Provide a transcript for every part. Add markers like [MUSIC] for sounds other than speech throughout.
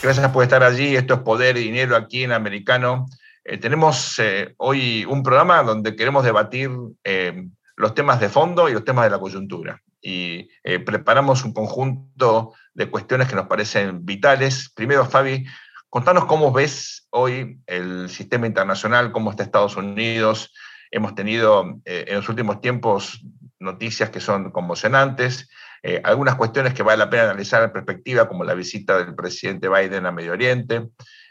Gracias por estar allí. Esto es Poder y Dinero aquí en Americano. Eh, tenemos eh, hoy un programa donde queremos debatir eh, los temas de fondo y los temas de la coyuntura. Y preparamos un conjunto de cuestiones que nos parecen vitales. Primero, Fabi, contanos cómo ves hoy el sistema internacional, cómo está Estados Unidos. Hemos tenido en los últimos tiempos noticias que son conmocionantes. Eh, algunas cuestiones que vale la pena analizar en perspectiva, como la visita del presidente Biden a Medio Oriente.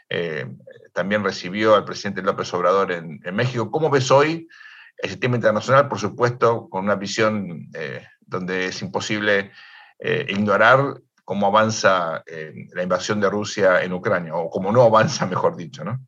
Eh, también recibió al presidente López Obrador en, México. ¿Cómo ves hoy el sistema internacional, por supuesto, con una visión eh, donde es imposible ignorar cómo avanza la invasión de Rusia en Ucrania, o cómo no avanza, [LAUGHS] mejor dicho, ¿no?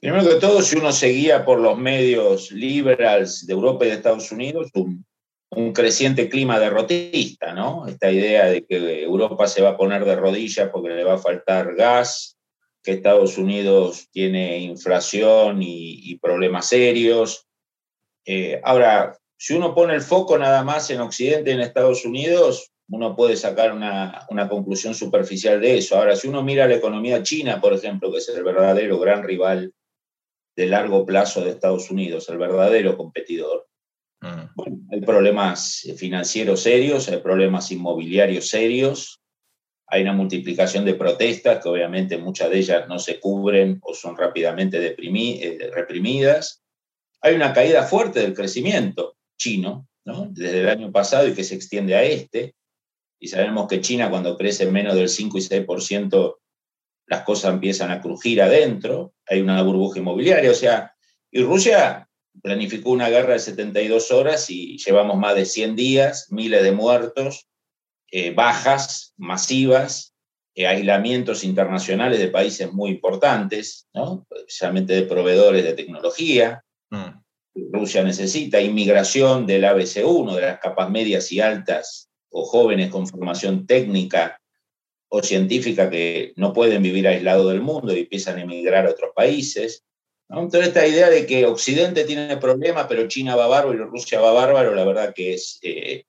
Primero que todo, si uno seguía por los medios liberals de Europa y de Estados Unidos, un un creciente clima derrotista, ¿no? Esta idea de que Europa se va a poner de rodillas porque le va a faltar gas, que Estados Unidos tiene inflación y, problemas serios. Eh, ahora, si uno pone el foco nada más en Occidente en Estados Unidos, uno puede sacar una, una conclusión superficial de eso. Ahora, si uno mira la economía china, por ejemplo, que es el verdadero gran rival de largo plazo de Estados Unidos, el verdadero competidor, bueno, hay problemas financieros serios, hay problemas inmobiliarios serios, hay una multiplicación de protestas que obviamente muchas de ellas no se cubren o son rápidamente eh, reprimidas. Hay una caída fuerte del crecimiento chino ¿no? desde el año pasado y que se extiende a este. Y sabemos que China cuando crece menos del 5 y 6%, las cosas empiezan a crujir adentro, hay una burbuja inmobiliaria, o sea, y Rusia planificó una guerra de 72 horas y llevamos más de 100 días, miles de muertos, eh, bajas masivas, eh, aislamientos internacionales de países muy importantes, ¿no? especialmente de proveedores de tecnología. Mm. Rusia necesita inmigración del ABC1, de las capas medias y altas o jóvenes con formación técnica o científica que no pueden vivir aislados del mundo y empiezan a emigrar a otros países. Entonces, esta idea de que Occidente tiene problemas, pero China va bárbaro y Rusia va bárbaro, la verdad que es eh,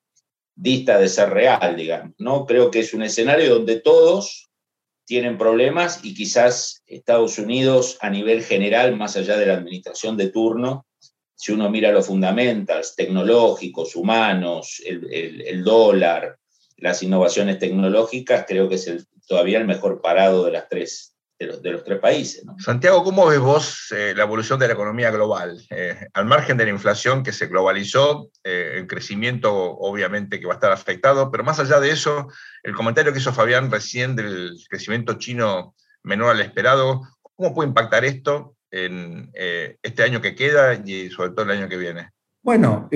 dista de ser real, digamos. ¿no? Creo que es un escenario donde todos tienen problemas y quizás Estados Unidos a nivel general, más allá de la administración de turno, si uno mira los fundamentals tecnológicos, humanos, el, dólar, las innovaciones tecnológicas, creo que es todavía el mejor parado de las tres de los, tres países. Santiago, ¿cómo ves vos eh, la evolución de la economía global? Eh, al margen de la inflación que se globalizó, eh, el crecimiento obviamente que va a estar afectado, pero más allá de eso, el comentario que hizo Fabián recién del crecimiento chino menor al esperado, ¿cómo puede impactar esto en este año que queda y sobre todo el año que viene? Bueno,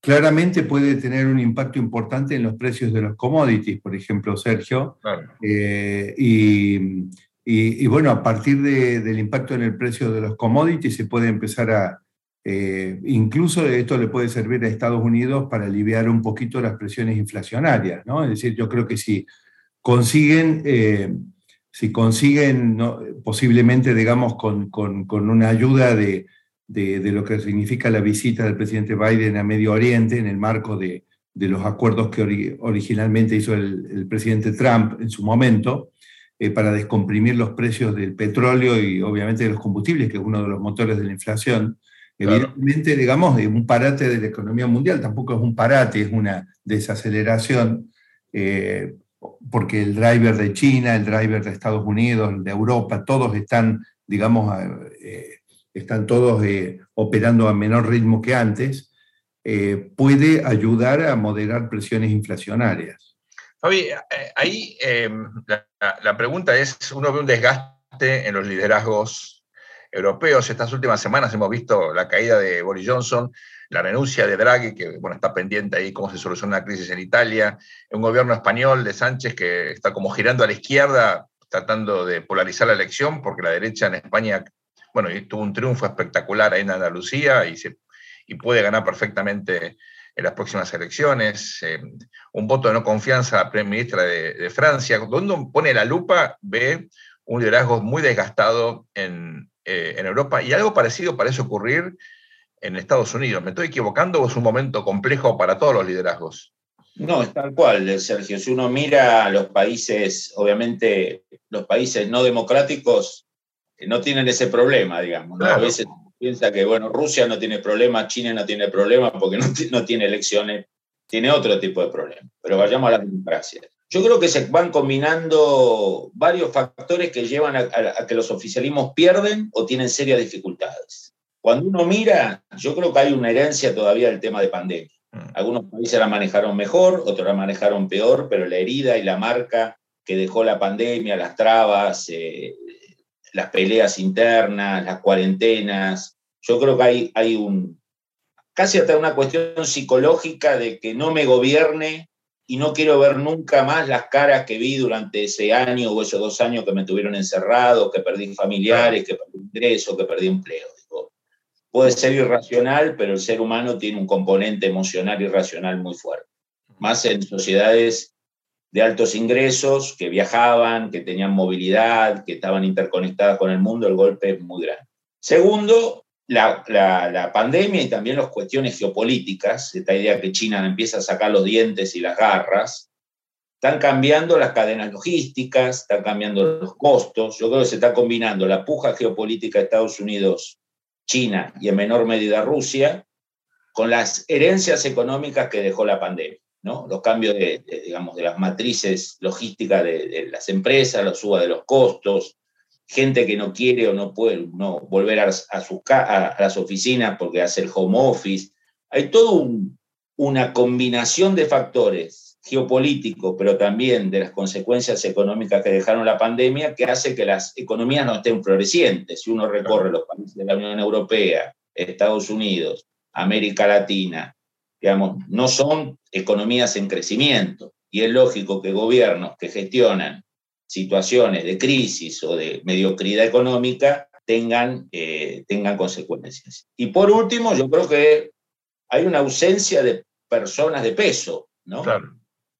claramente puede tener un impacto importante en los precios de los commodities, por ejemplo, Sergio. y y, bueno, a partir del impacto en el precio de los commodities se puede empezar a, eh, incluso esto le puede servir a Estados Unidos para aliviar un poquito las presiones inflacionarias, ¿no? Es decir, yo creo que si consiguen, eh, si consiguen posiblemente, digamos, con, con, una ayuda de, de, lo que significa la visita del presidente Biden a Medio Oriente en el marco de, de los acuerdos que originalmente hizo el, el presidente Trump en su momento, eh, para descomprimir los precios del petróleo y obviamente de los combustibles, que es uno de los motores de la inflación. Evidentemente, digamos, es un parate de la economía mundial, tampoco es un parate, es una desaceleración, eh, porque el driver de China, el driver de Estados Unidos, el de Europa, todos están, digamos, eh, están todos operando a menor ritmo que antes, puede ayudar a moderar presiones inflacionarias. Fabi, eh, ahí em, la, pregunta es, uno ve un desgaste en los liderazgos europeos. Estas últimas semanas hemos visto la caída de Boris Johnson, la renuncia de Draghi, que bueno, está pendiente ahí cómo se soluciona la crisis en Italia, un gobierno español de Sánchez que está como girando a la izquierda, tratando de polarizar la elección, porque la derecha en España, bueno, tuvo un triunfo espectacular ahí en Andalucía y, se, y puede ganar perfectamente en las próximas elecciones, eh, un voto de no confianza a la Primer Ministra de, Francia, donde pone la lupa, ve un liderazgo muy desgastado en, eh, en, Europa y algo parecido parece ocurrir en Estados Unidos. ¿Me estoy equivocando o es un momento complejo para todos los liderazgos? No, es tal cual, Sergio. Si uno mira los países, obviamente los países no democráticos eh, no tienen ese problema, digamos. A veces piensa que, bueno, Rusia no tiene problema, China no tiene problema porque no, tiene elecciones, tiene otro tipo de problema. Pero vayamos a la democracia. Yo creo que se van combinando varios factores que llevan a, que los oficialismos pierden o tienen serias dificultades. Cuando uno mira, yo creo que hay una herencia todavía del tema de pandemia. Mm. Algunos países la manejaron mejor, otros la manejaron peor, pero la herida y la marca que dejó la pandemia, las trabas, eh, las peleas internas, las cuarentenas. Yo creo que hay, hay un, casi hasta una cuestión psicológica de que no me gobierne y no quiero ver nunca más las caras que vi durante ese año o esos dos años que me tuvieron encerrado, que perdí familiares, que perdí ingresos, que perdí empleo. puede ser irracional, pero el ser humano tiene un componente emocional y muy fuerte. Más en sociedades de altos ingresos, que viajaban, que tenían movilidad, que estaban interconectadas con el mundo, el golpe es muy grande. Segundo, la, pandemia y también las cuestiones geopolíticas, esta idea que China empieza a sacar los dientes y las garras, están cambiando las cadenas logísticas, están cambiando los costos. Yo creo que se está combinando la puja geopolítica de Estados Unidos, China y en menor medida Rusia, con las herencias económicas que dejó la pandemia. Los cambios de, digamos, de las matrices logísticas de, las empresas, la suba de los costos, gente que no quiere o no puede no, volver a, a, las oficinas porque hace el home office. Hay toda una combinación de factores geopolíticos, pero también de las consecuencias económicas que dejaron la pandemia, que hace que las economías no estén florecientes. Si uno recorre los países de la Unión Europea, Estados Unidos, América Latina, digamos, no son economías en crecimiento. Y es lógico que gobiernos que gestionan situaciones de crisis o de mediocridad económica tengan, eh, tengan consecuencias. Y por último, yo creo que hay una ausencia de personas de peso, ¿no?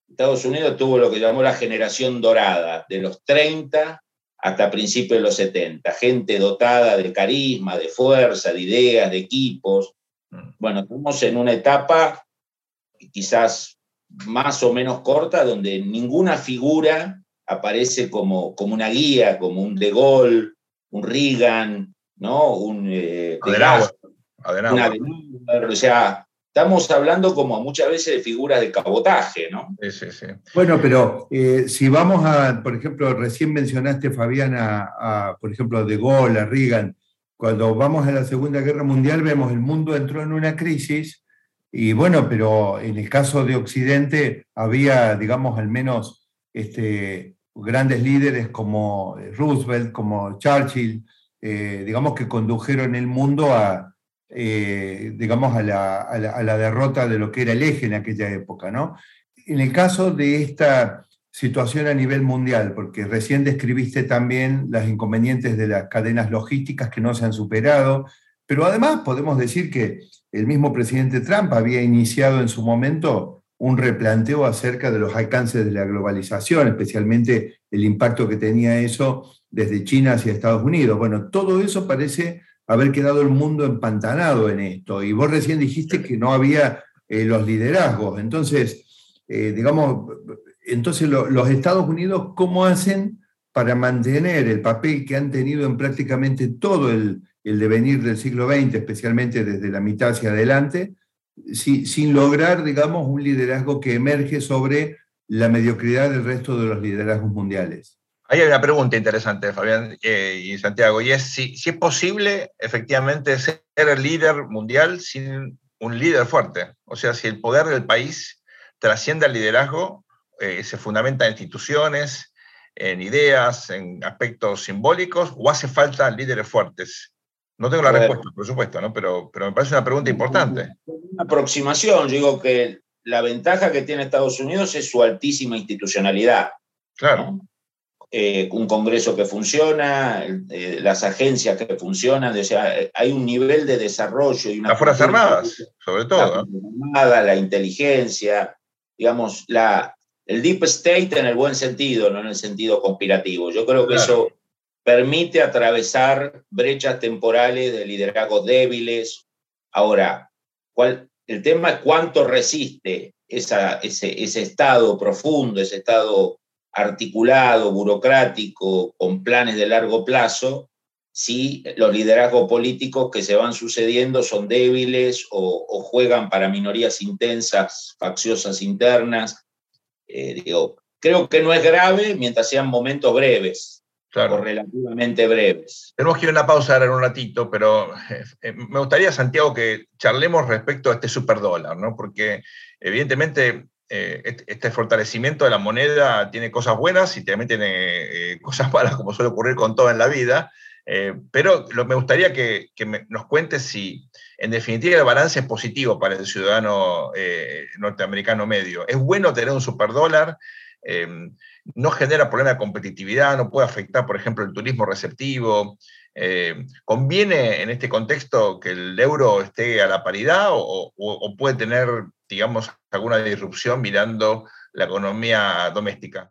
Estados Unidos tuvo lo que llamó la generación dorada, de los 30 hasta principios de los 70, gente dotada de carisma, de fuerza, de ideas, de equipos, bueno, estamos en una etapa quizás más o menos corta, donde ninguna figura aparece como, como una guía, como un De Gaulle, un Reagan, ¿no? un eh, o sea, estamos hablando como muchas veces de figuras de cabotaje, ¿no? Sí, sí, sí. Bueno, pero eh, si vamos a, por ejemplo, recién mencionaste, Fabiana, a, por ejemplo, a De Gaulle, a Reagan, cuando vamos a la Segunda Guerra Mundial vemos el mundo entró en una crisis y bueno, pero en el caso de Occidente había, digamos, al menos este, grandes líderes como Roosevelt, como Churchill, eh, digamos, que condujeron el mundo a, eh, digamos, la, a la, derrota de lo que era el eje en aquella época, ¿no? En el caso de esta situación a nivel mundial, porque recién describiste también los inconvenientes de las cadenas logísticas que no se han superado, pero además podemos decir que el mismo presidente Trump había iniciado en su momento un replanteo acerca de los alcances de la globalización, especialmente el impacto que tenía eso desde China hacia Estados Unidos. Bueno, todo eso parece haber quedado el mundo empantanado en esto. Y vos recién dijiste que no había eh, los liderazgos. Entonces, eh, digamos, entonces, los Estados Unidos, ¿cómo hacen para mantener el papel que han tenido en prácticamente todo el, devenir del siglo XX, especialmente desde la mitad hacia adelante, sin lograr, digamos, un liderazgo que emerge sobre la mediocridad del resto de los liderazgos mundiales? Hay una pregunta interesante, Fabián eh, y Santiago, y es si, si es posible efectivamente ser el líder mundial sin un líder fuerte. O sea, si el poder del país trasciende al liderazgo eh, se fundamenta en instituciones, en ideas, en aspectos simbólicos, o hace falta líderes fuertes? No tengo la respuesta, por supuesto, ¿no? pero, pero me parece una pregunta importante. Una aproximación, yo digo que la ventaja que tiene Estados Unidos es su altísima institucionalidad. Claro. eh, un Congreso que funciona, eh, las agencias que funcionan, o sea, hay un nivel de desarrollo y una... Las Fuerzas Armadas, sobre todo. La, la inteligencia, digamos, la, el deep state en el buen sentido, no en el sentido conspirativo. Yo creo que eso permite atravesar brechas temporales de liderazgos débiles. Ahora, ¿cuál, el tema es cuánto resiste esa, ese, ese estado profundo, ese estado articulado, burocrático, con planes de largo plazo, si los liderazgos políticos que se van sucediendo son débiles o, juegan para minorías intensas, facciosas internas. Eh, digo, creo que no es grave mientras sean momentos breves, o relativamente breves. Tenemos que ir a una pausa ahora en un ratito, pero eh, me gustaría, Santiago, que charlemos respecto a este superdólar, ¿no? Porque evidentemente eh, este fortalecimiento de la moneda tiene cosas buenas y también tiene eh, cosas malas, como suele ocurrir con todo en la vida. Eh, pero me gustaría que, nos cuentes si, en definitiva, el balance es positivo para el ciudadano norteamericano medio. ¿Es bueno tener un superdólar? ¿No genera problema de competitividad? ¿No puede afectar, por ejemplo, el turismo receptivo? ¿Conviene en este contexto que el euro esté a la paridad o puede tener digamos, alguna disrupción mirando la economía doméstica.